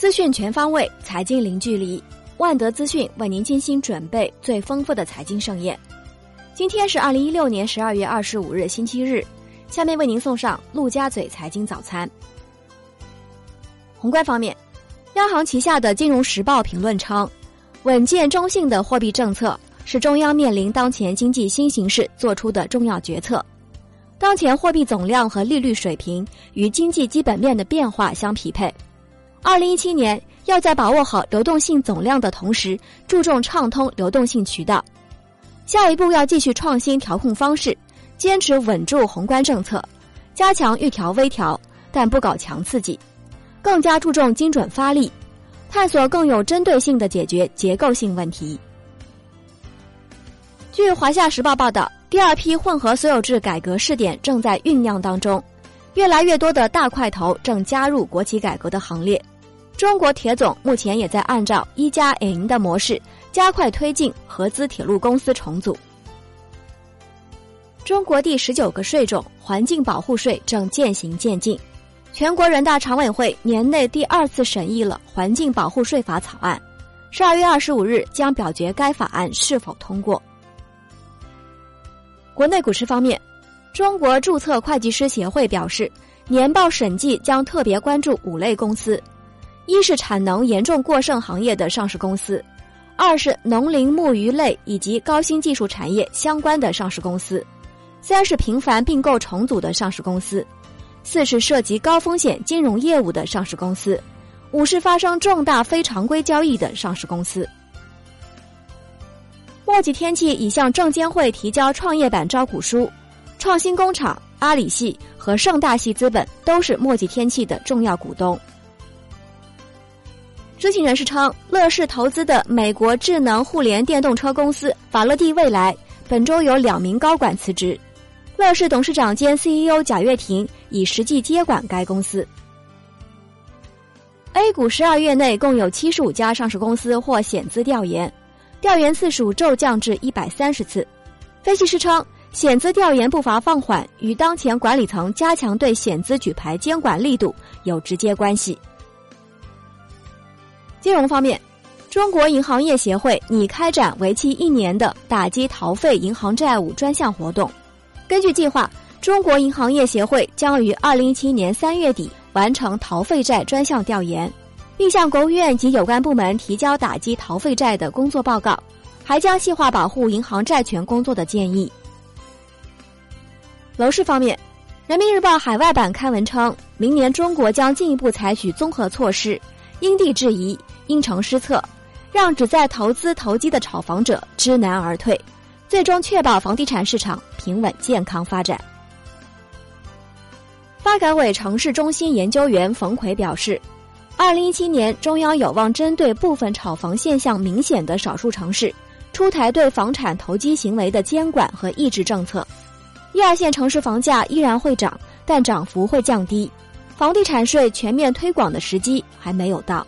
资讯全方位，财经零距离。万德资讯为您精心准备最丰富的财经盛宴。今天是二零一六年十二月二十五日，星期日。下面为您送上陆家嘴财经早餐。宏观方面，央行旗下的《金融时报》评论称，稳健中性的货币政策是中央面临当前经济新形势做出的重要决策。当前货币总量和利率水平与经济基本面的变化相匹配。二零一七年要在把握好流动性总量的同时，注重畅通流动性渠道。下一步要继续创新调控方式，坚持稳住宏观政策，加强预调微调，但不搞强刺激，更加注重精准发力，探索更有针对性的解决结构性问题。据《华夏时报》报道，第二批混合所有制改革试点正在酝酿当中，越来越多的大块头正加入国企改革的行列。中国铁总目前也在按照一加 N 的模式，加快推进合资铁路公司重组。中国第十九个税种环境保护税正渐行渐近，全国人大常委会年内第二次审议了环境保护税法草案，十二月二十五日将表决该法案是否通过。国内股市方面，中国注册会计师协会表示，年报审计将特别关注五类公司。一是产能严重过剩行业的上市公司，二是农林牧渔类以及高新技术产业相关的上市公司，三是频繁并购重组的上市公司，四是涉及高风险金融业务的上市公司，五是发生重大非常规交易的上市公司。墨迹天气已向证监会提交创业板招股书，创新工厂、阿里系和盛大系资本都是墨迹天气的重要股东。知情人士称，乐视投资的美国智能互联电动车公司法乐蒂未来本周有两名高管辞职，乐视董事长兼 CEO 贾跃亭已实际接管该公司。A 股十二月内共有七十五家上市公司或险资调研，调研次数骤降至一百三十次。分析师称，险资调研步伐放缓与当前管理层加强对险资举牌监管力度有直接关系。金融方面，中国银行业协会拟开展为期一年的打击逃废银行债务专项活动。根据计划，中国银行业协会将于二零一七年三月底完成逃废债专项调研，并向国务院及有关部门提交打击逃废债的工作报告，还将细化保护银行债权工作的建议。楼市方面，人民日报海外版刊文称，明年中国将进一步采取综合措施。因地制宜，因城施策，让只在投资投机的炒房者知难而退，最终确保房地产市场平稳健康发展。发改委城市中心研究员冯奎表示，二零一七年中央有望针对部分炒房现象明显的少数城市，出台对房产投机行为的监管和抑制政策。一二线城市房价依然会涨，但涨幅会降低。房地产税全面推广的时机还没有到。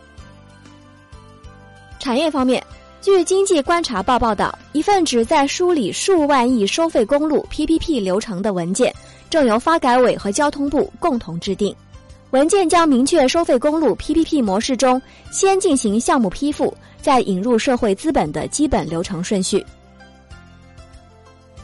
产业方面，据经济观察报报道，一份旨在梳理数万亿收费公路 PPP 流程的文件正由发改委和交通部共同制定。文件将明确收费公路 PPP 模式中先进行项目批复，再引入社会资本的基本流程顺序。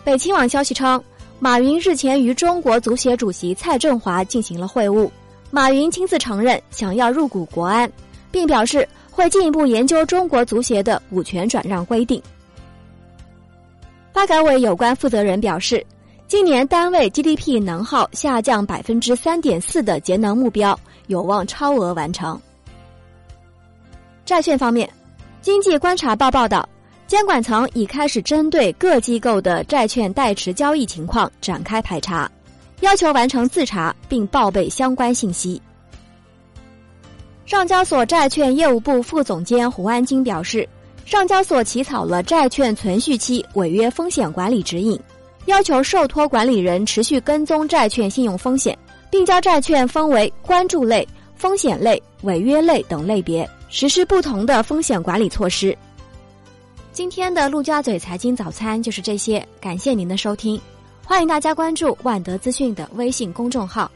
北青网消息称，马云日前与中国足协主席蔡振华进行了会晤。马云亲自承认想要入股国安，并表示会进一步研究中国足协的股权转让规定。发改委有关负责人表示，今年单位 GDP 能耗下降百分之三点四的节能目标有望超额完成。债券方面，经济观察报报道，监管层已开始针对各机构的债券代持交易情况展开排查。要求完成自查并报备相关信息。上交所债券业务部副总监胡安金表示，上交所起草了债券存续期违约风险管理指引，要求受托管理人持续跟踪债券信用风险，并将债券分为关注类、风险类、违约类等类别，实施不同的风险管理措施。今天的陆家嘴财经早餐就是这些，感谢您的收听。欢迎大家关注万德资讯的微信公众号，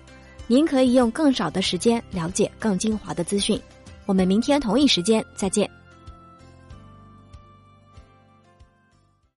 您可以用更少的时间了解更精华的资讯。我们明天同一时间再见。